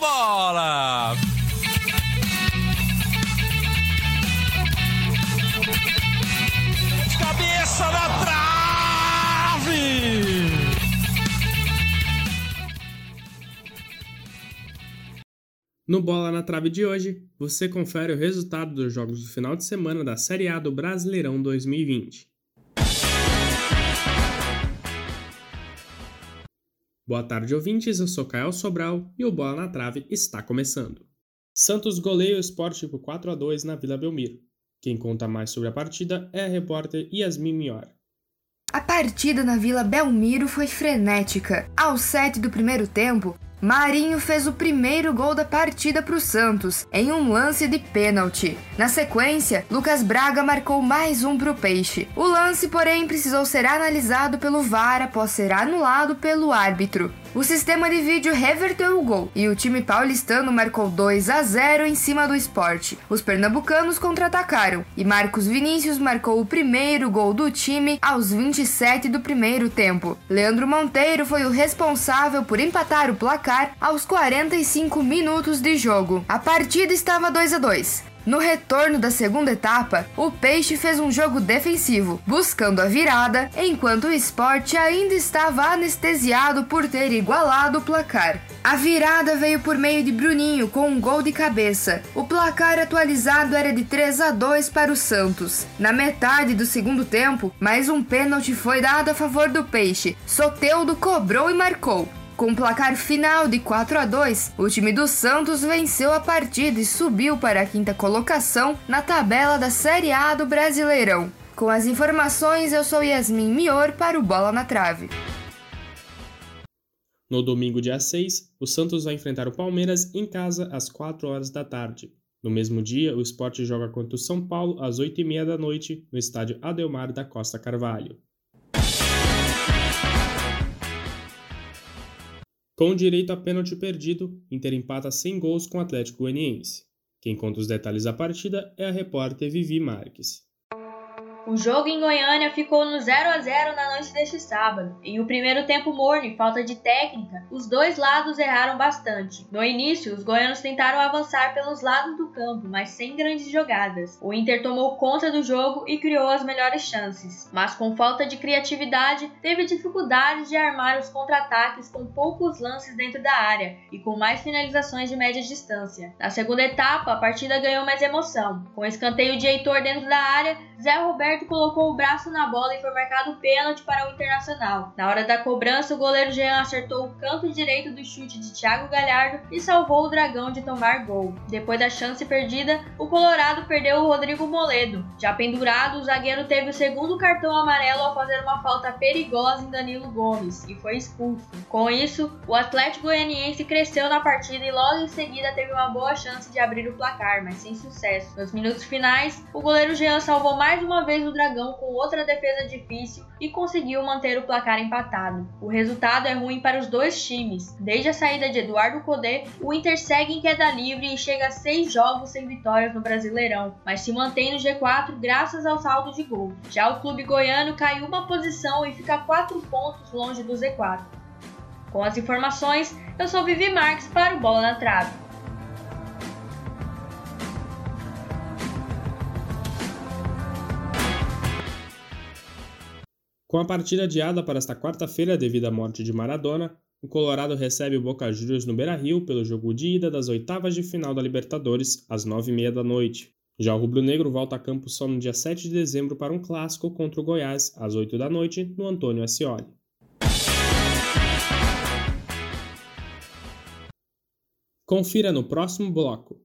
bola! Cabeça na trave! No Bola na Trave de hoje, você confere o resultado dos jogos do final de semana da Série A do Brasileirão 2020. Boa tarde, ouvintes. Eu sou Caio Sobral e o Bola na Trave está começando. Santos goleia o Sport por 4 a 2 na Vila Belmiro. Quem conta mais sobre a partida é a repórter Yasmin Mior. A partida na Vila Belmiro foi frenética. Ao sete do primeiro tempo, Marinho fez o primeiro gol da partida para o Santos, em um lance de pênalti. Na sequência, Lucas Braga marcou mais um para o Peixe. O lance, porém, precisou ser analisado pelo VAR após ser anulado pelo árbitro. O sistema de vídeo reverteu o gol e o time paulistano marcou 2 a 0 em cima do esporte. Os pernambucanos contra-atacaram e Marcos Vinícius marcou o primeiro gol do time aos 27 do primeiro tempo. Leandro Monteiro foi o responsável por empatar o placar aos 45 minutos de jogo. A partida estava 2 a 2. No retorno da segunda etapa, o Peixe fez um jogo defensivo, buscando a virada, enquanto o esporte ainda estava anestesiado por ter igualado o placar. A virada veio por meio de Bruninho com um gol de cabeça. O placar atualizado era de 3 a 2 para o Santos. Na metade do segundo tempo, mais um pênalti foi dado a favor do Peixe. Soteudo cobrou e marcou. Com placar final de 4 a 2, o time do Santos venceu a partida e subiu para a quinta colocação na tabela da Série A do Brasileirão. Com as informações, eu sou Yasmin Mior para o Bola na Trave. No domingo, dia 6, o Santos vai enfrentar o Palmeiras em casa às 4 horas da tarde. No mesmo dia, o esporte joga contra o São Paulo às 8h30 da noite no estádio Adelmar da Costa Carvalho. Com direito a pênalti perdido, Inter empata sem gols com o Atlético Goianiense. Quem conta os detalhes da partida é a repórter Vivi Marques. O jogo em Goiânia ficou no 0 a 0 na noite deste sábado. Em o primeiro tempo morno e falta de técnica, os dois lados erraram bastante. No início, os goianos tentaram avançar pelos lados do campo, mas sem grandes jogadas. O Inter tomou conta do jogo e criou as melhores chances, mas com falta de criatividade, teve dificuldade de armar os contra-ataques com poucos lances dentro da área e com mais finalizações de média distância. Na segunda etapa, a partida ganhou mais emoção. Com escanteio de Heitor dentro da área, Zé Roberto colocou o braço na bola e foi marcado pênalti para o Internacional. Na hora da cobrança, o goleiro Jean acertou o canto direito do chute de Thiago Galhardo e salvou o Dragão de tomar gol. Depois da chance perdida, o Colorado perdeu o Rodrigo Moledo. Já pendurado, o zagueiro teve o segundo cartão amarelo ao fazer uma falta perigosa em Danilo Gomes e foi expulso. Com isso, o Atlético Goianiense cresceu na partida e logo em seguida teve uma boa chance de abrir o placar, mas sem sucesso. Nos minutos finais, o goleiro Jean salvou mais uma vez o Dragão com outra defesa difícil e conseguiu manter o placar empatado. O resultado é ruim para os dois times. Desde a saída de Eduardo Codê, o Inter segue em queda livre e chega a seis jogos sem vitórias no Brasileirão, mas se mantém no G4 graças ao saldo de gol. Já o clube goiano caiu uma posição e fica quatro pontos longe do Z4. Com as informações, eu sou Vivi Marques para o Bola na Trave. Com a partida adiada para esta quarta-feira devido à morte de Maradona, o Colorado recebe o Boca Juniors no Beira-Rio pelo jogo de ida das oitavas de final da Libertadores, às nove e meia da noite. Já o rubro-negro volta a campo só no dia 7 de dezembro para um clássico contra o Goiás, às 8 da noite, no Antônio Ascioli. Confira no próximo bloco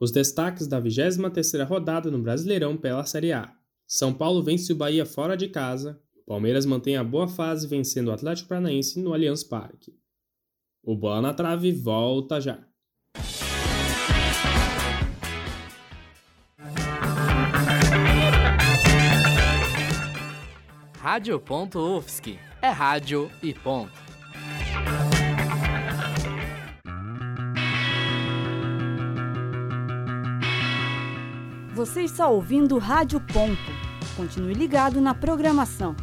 os destaques da 23ª rodada no Brasileirão pela Série A. São Paulo vence o Bahia fora de casa, Palmeiras mantém a boa fase vencendo o Atlético Paranaense no Allianz Parque. O Bola na Trave volta já. Rádio.UFSC é rádio e ponto. Você está ouvindo Rádio Ponto. Continue ligado na programação.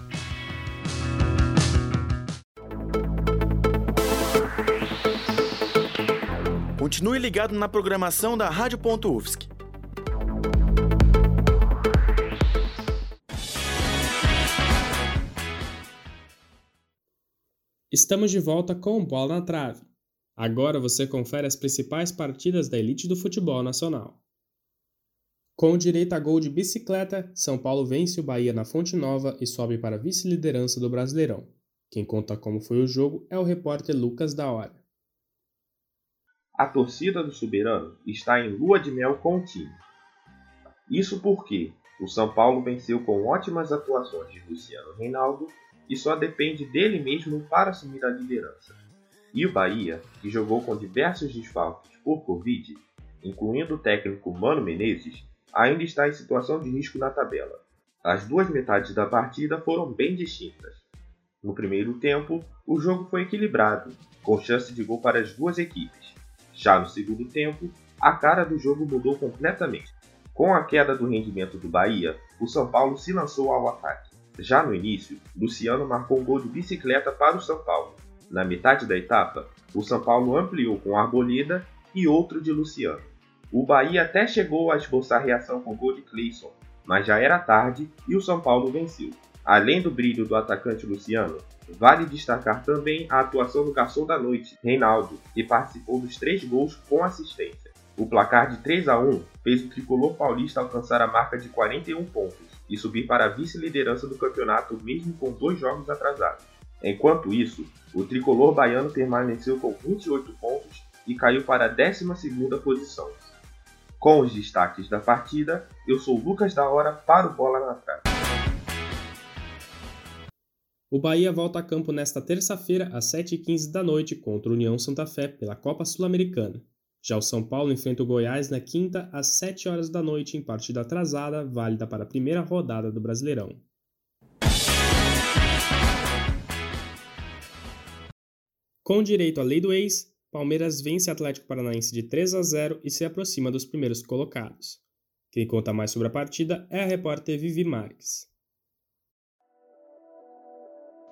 Continue ligado na programação da Rádio.UFSC. Estamos de volta com Bola na Trave. Agora você confere as principais partidas da elite do futebol nacional. Com direito a gol de bicicleta, São Paulo vence o Bahia na Fonte Nova e sobe para a vice-liderança do Brasileirão. Quem conta como foi o jogo é o repórter Lucas da Hora. A torcida do Soberano está em lua de mel com o time. Isso porque o São Paulo venceu com ótimas atuações de Luciano Reinaldo e só depende dele mesmo para assumir a liderança. E o Bahia, que jogou com diversos desfalques por Covid, incluindo o técnico Mano Menezes, ainda está em situação de risco na tabela. As duas metades da partida foram bem distintas. No primeiro tempo, o jogo foi equilibrado, com chance de gol para as duas equipes. Já no segundo tempo, a cara do jogo mudou completamente. Com a queda do rendimento do Bahia, o São Paulo se lançou ao ataque. Já no início, Luciano marcou um gol de bicicleta para o São Paulo. Na metade da etapa, o São Paulo ampliou com Arboleda e outro de Luciano. O Bahia até chegou a esboçar reação com o gol de Cleison, mas já era tarde e o São Paulo venceu. Além do brilho do atacante Luciano, vale destacar também a atuação do garçom da noite, Reinaldo, que participou dos três gols com assistência. O placar de 3 a 1 fez o tricolor paulista alcançar a marca de 41 pontos e subir para a vice-liderança do campeonato mesmo com dois jogos atrasados. Enquanto isso, o tricolor baiano permaneceu com 28 pontos e caiu para a 12ª posição. Com os destaques da partida, eu sou Lucas da Hora para o Bola na Trave. O Bahia volta a campo nesta terça-feira às 7h15 da noite contra o União Santa Fé pela Copa Sul-Americana. Já o São Paulo enfrenta o Goiás na quinta às 7 horas da noite em partida atrasada, válida para a primeira rodada do Brasileirão. Com direito à lei do ex, Palmeiras vence Atlético Paranaense de 3 a 0 e se aproxima dos primeiros colocados. Quem conta mais sobre a partida é a repórter Vivi Marques.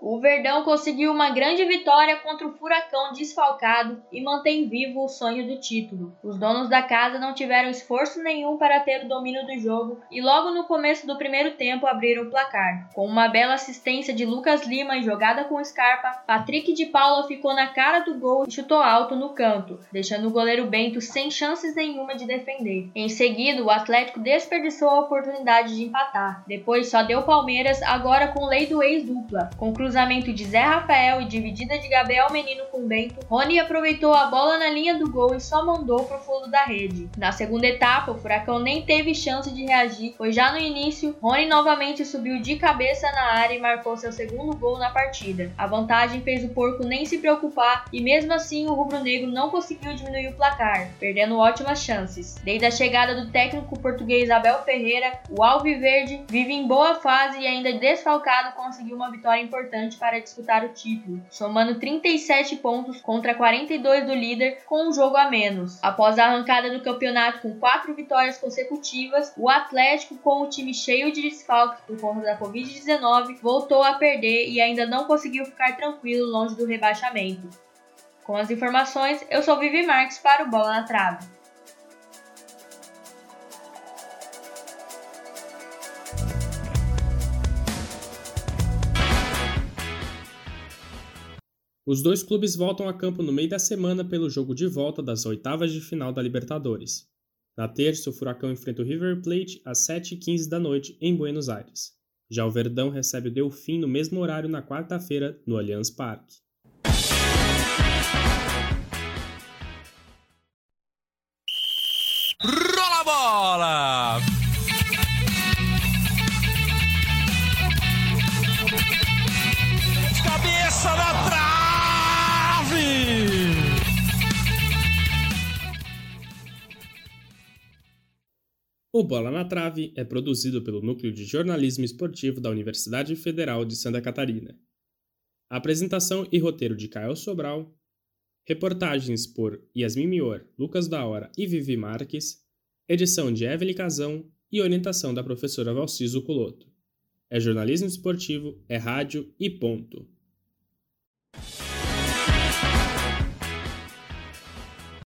O Verdão conseguiu uma grande vitória contra o Furacão desfalcado e mantém vivo o sonho do título. Os donos da casa não tiveram esforço nenhum para ter o domínio do jogo e logo no começo do primeiro tempo abriram o placar. Com uma bela assistência de Lucas Lima e jogada com Scarpa, Patrick de Paula ficou na cara do gol e chutou alto no canto, deixando o goleiro Bento sem chances nenhuma de defender. Em seguida, o Atlético desperdiçou a oportunidade de empatar. Depois só deu Palmeiras, agora com lei do ex dupla. Cruzamento de Zé Rafael e dividida de Gabriel Menino com Bento, Rony aproveitou a bola na linha do gol e só mandou pro fundo da rede. Na segunda etapa, o Furacão nem teve chance de reagir, pois já no início, Rony novamente subiu de cabeça na área e marcou seu segundo gol na partida. A vantagem fez o Porco nem se preocupar e mesmo assim o rubro-negro não conseguiu diminuir o placar, perdendo ótimas chances. Desde a chegada do técnico português Abel Ferreira, o Alviverde vive em boa fase e ainda desfalcado conseguiu uma vitória importante para disputar o título, somando 37 pontos contra 42 do líder com um jogo a menos. Após a arrancada do campeonato com quatro vitórias consecutivas, o Atlético, com o time cheio de desfalques por conta da Covid-19, voltou a perder e ainda não conseguiu ficar tranquilo longe do rebaixamento. Com as informações, eu sou Vivi Marques para o Bola na Trave. Os dois clubes voltam a campo no meio da semana pelo jogo de volta das oitavas de final da Libertadores. Na terça, o Furacão enfrenta o River Plate às 7h15 da noite em Buenos Aires. Já o Verdão recebe o Delfim no mesmo horário na quarta-feira no Allianz Parque. Rola bola! O Bola na Trave é produzido pelo Núcleo de Jornalismo Esportivo da Universidade Federal de Santa Catarina. Apresentação e roteiro de Caio Sobral. Reportagens por Yasmin Mior, Lucas da Hora e Vivi Marques. Edição de Evelyn Casão e orientação da professora Valciso Coloto. É jornalismo esportivo, é rádio e ponto.